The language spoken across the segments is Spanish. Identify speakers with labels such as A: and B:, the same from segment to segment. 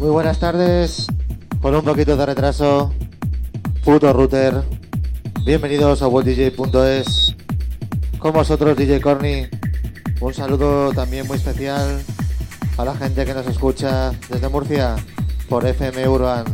A: Muy buenas tardes, con un poquito de retraso, puto router. Bienvenidos a WorldDJ.es. Con vosotros, DJ Corny. Un saludo también muy especial a la gente que nos escucha desde Murcia por FM Urban.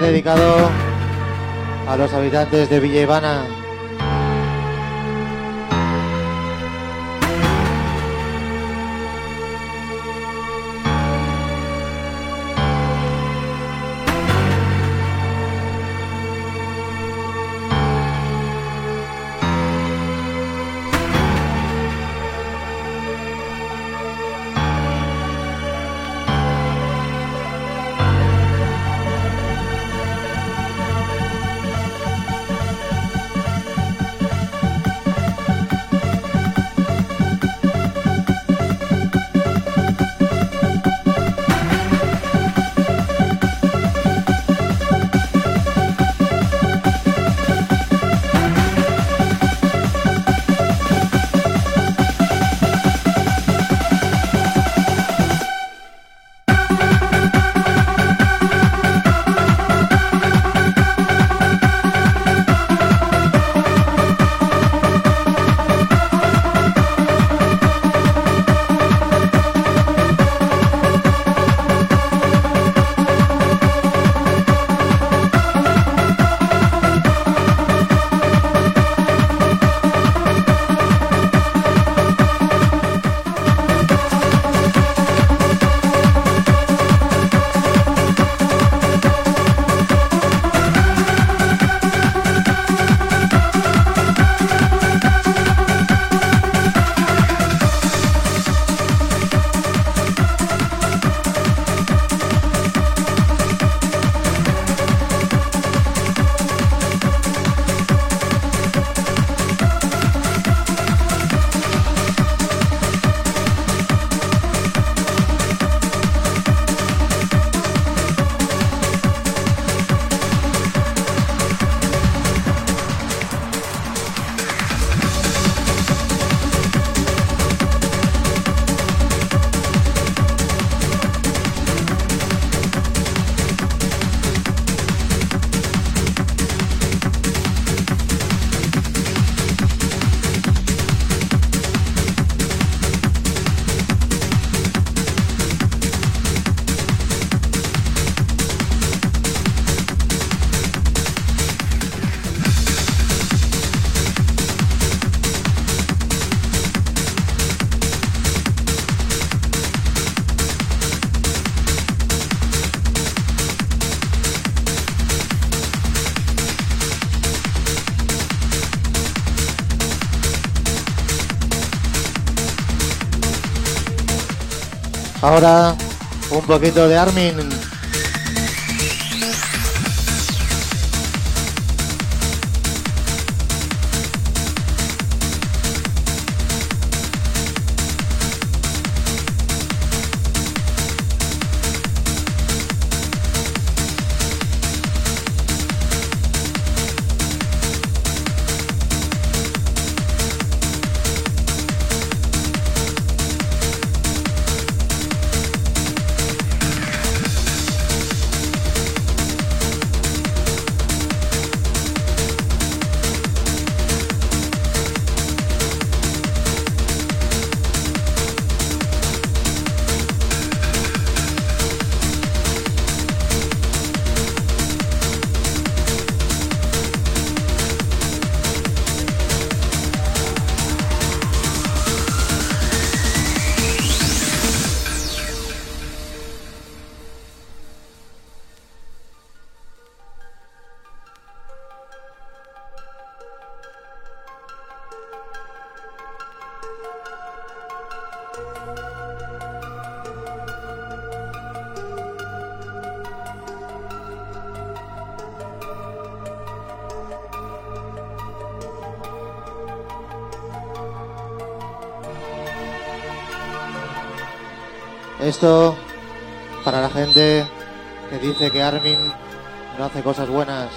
A: Dedicado a los habitantes de Villa Ivana. Ahora un poquito de Armin. Esto para la gente que dice que Armin no hace cosas buenas.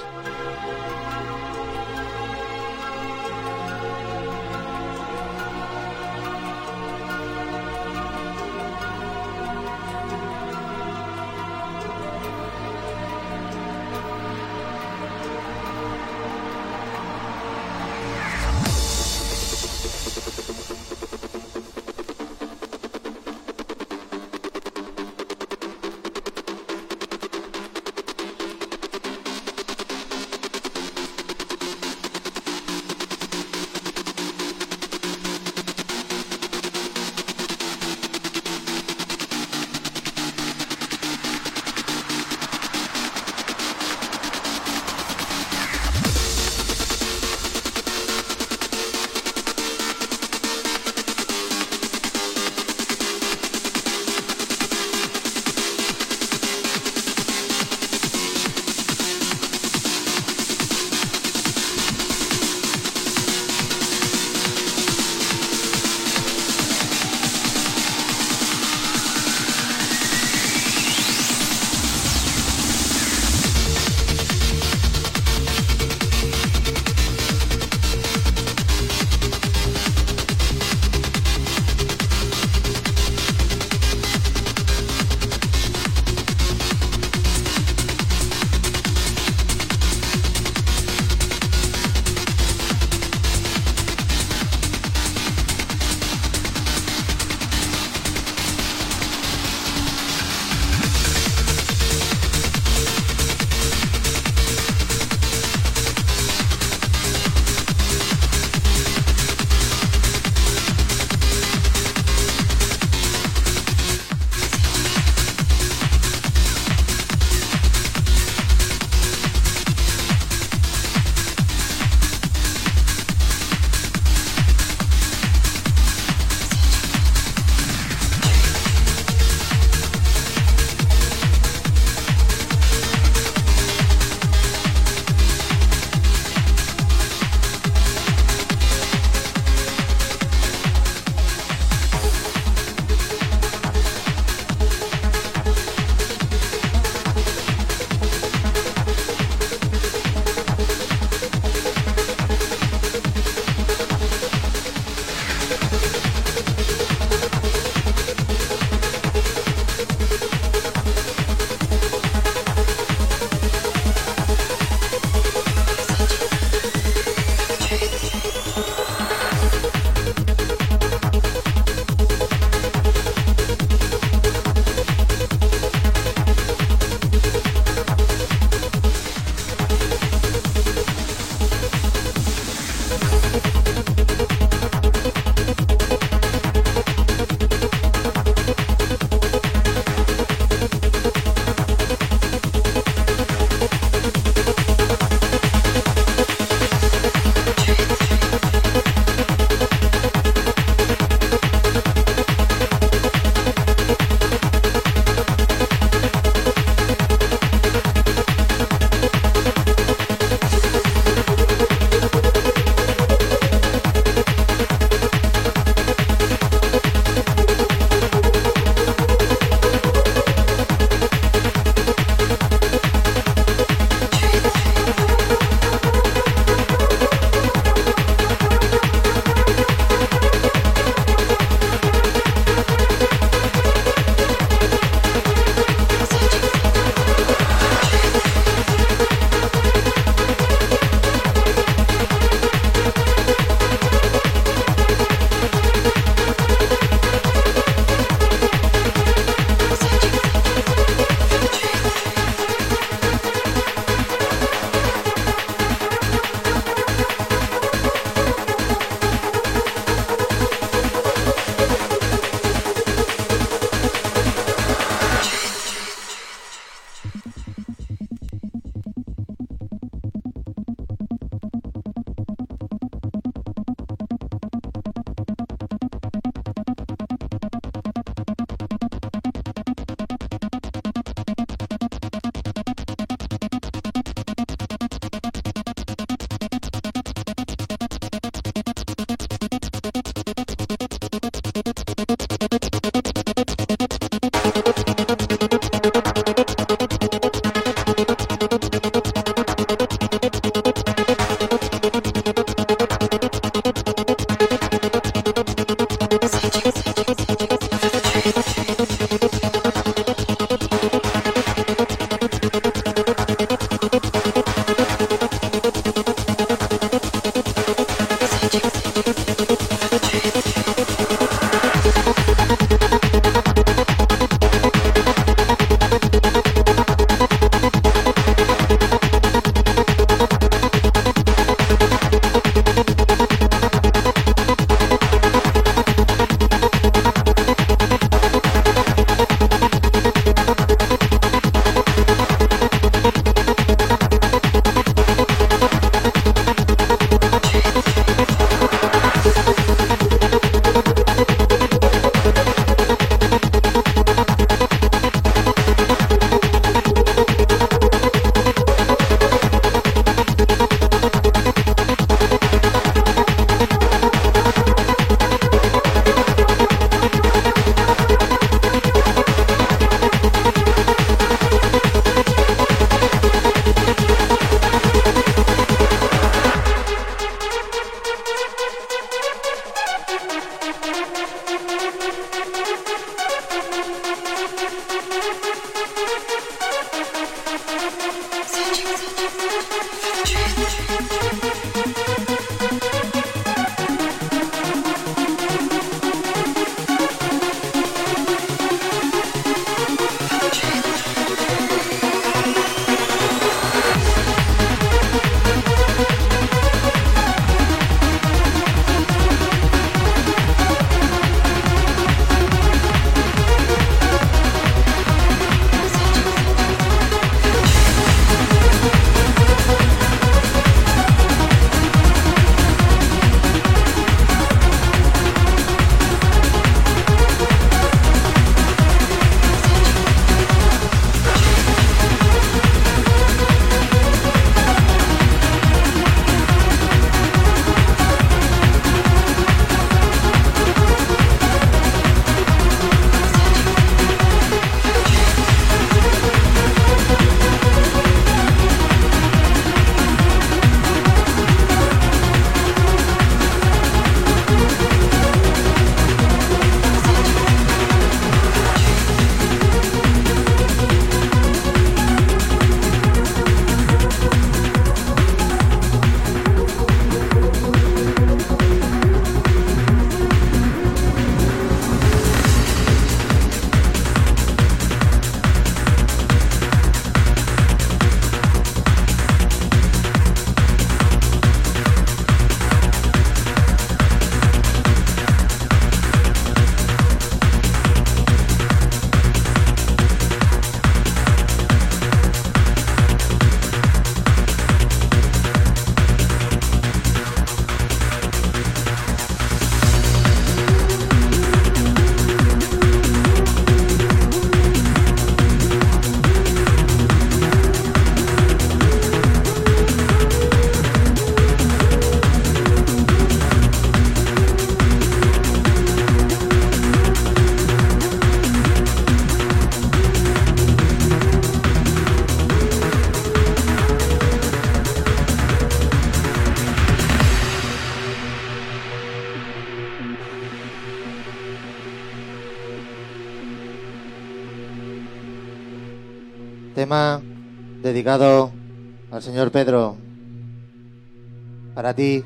B: Para ti,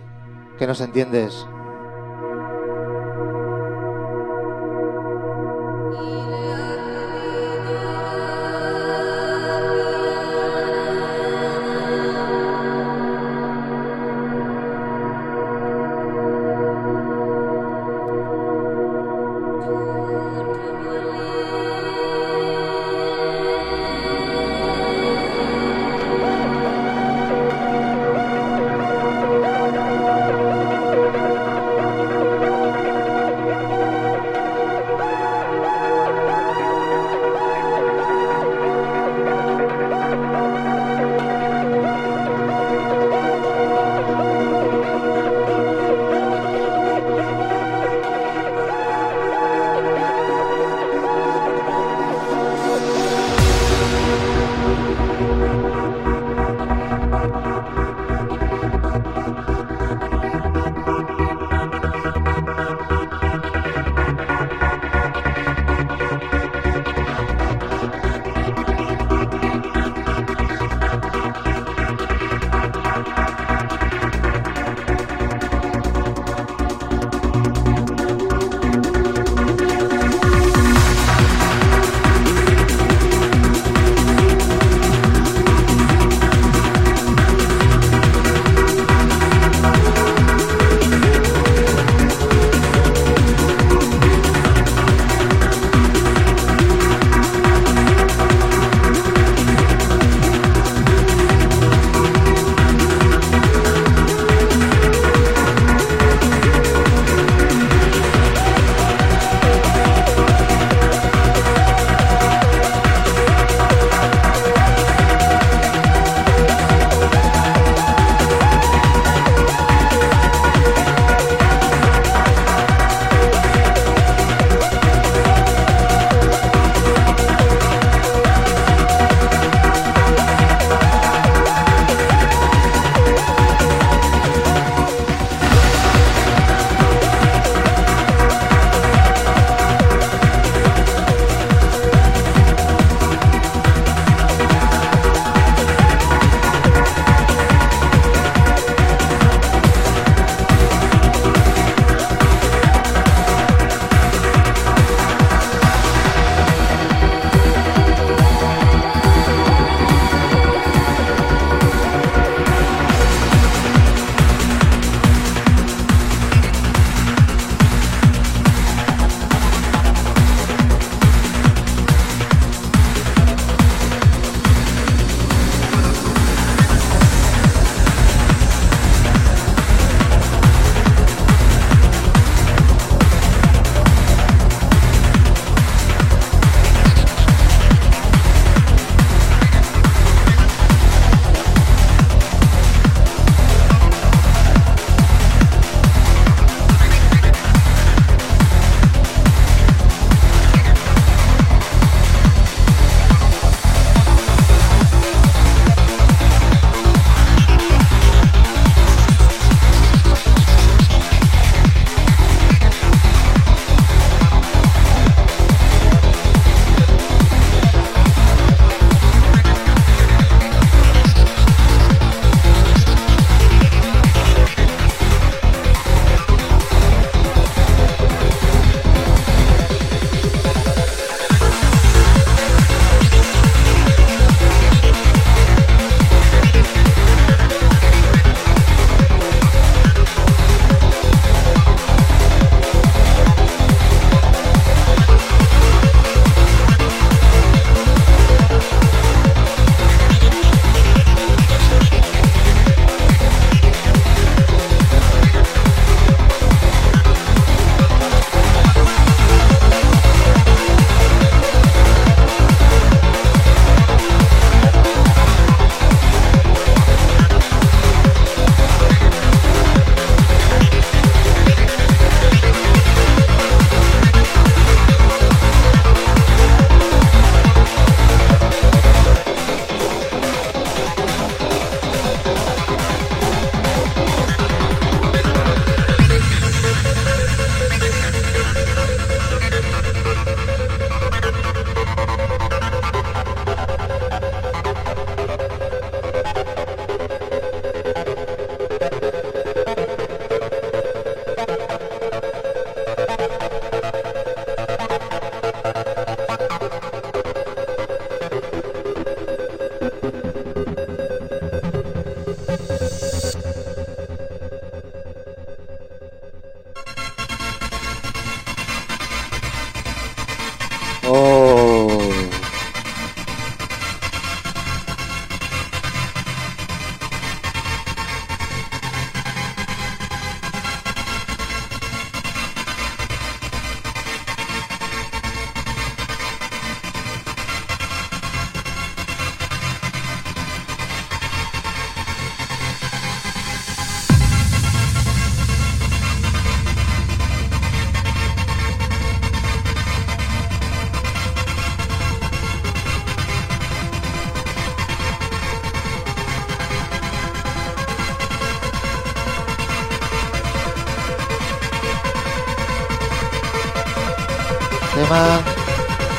B: que nos entiendes.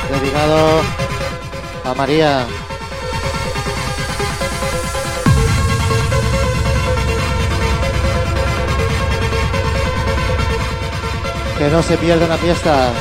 A: Dedicado a María. Que no se pierda la fiesta.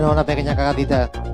A: Bueno, una pequeña cagadita.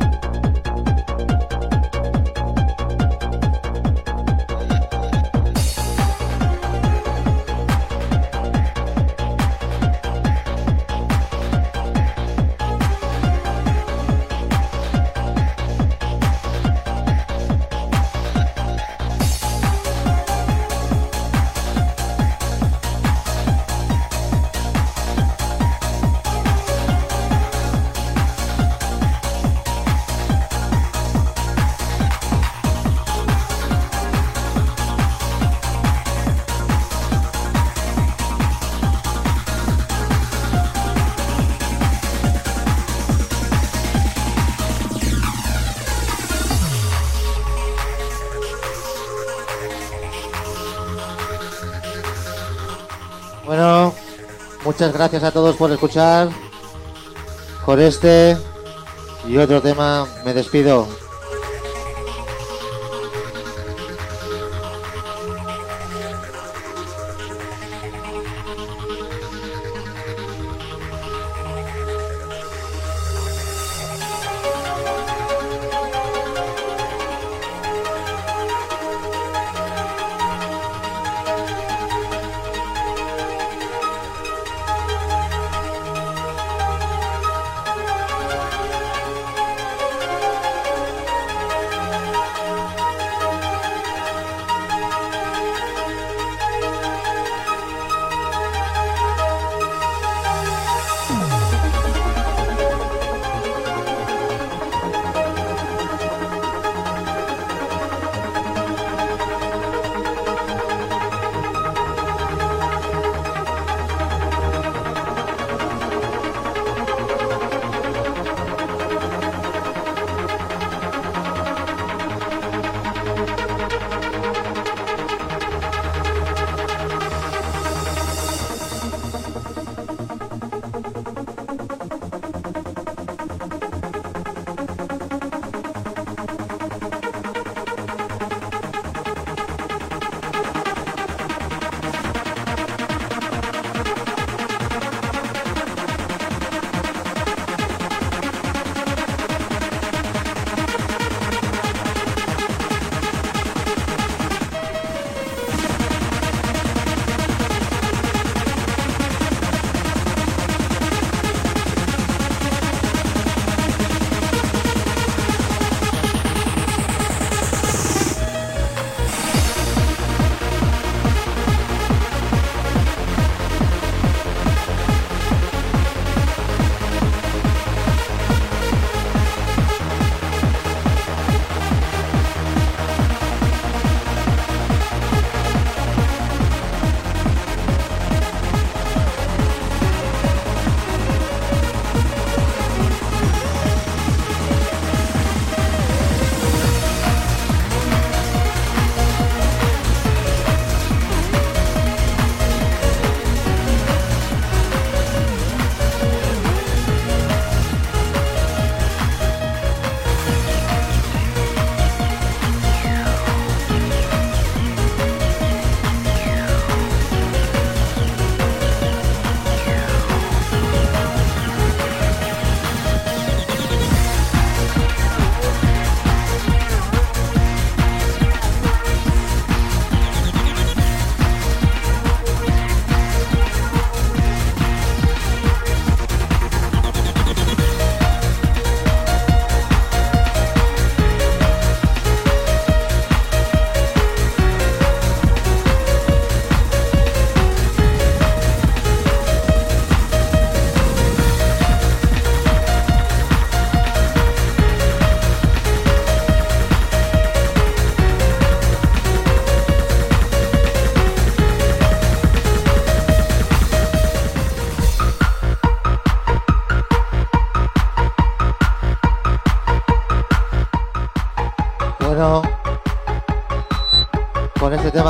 A: Muchas gracias a todos por escuchar. Con este y otro tema me despido.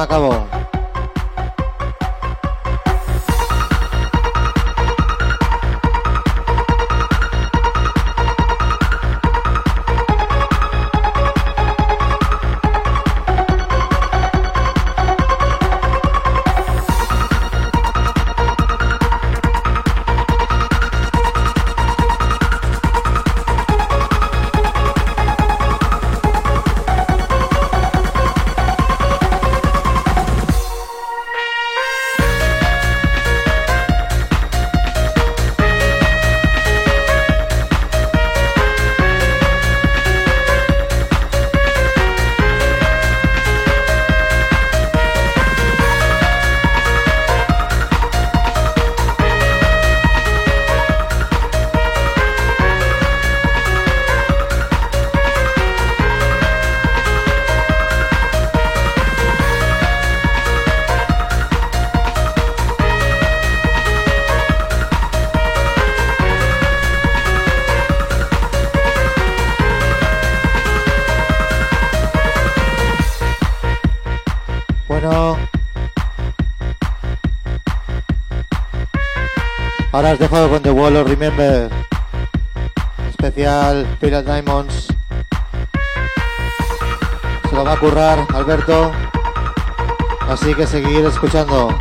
A: Acabó. Ahora os dejo con The Wall of Remember. Especial Pirate Diamonds. Se lo va a currar Alberto. Así que seguir escuchando.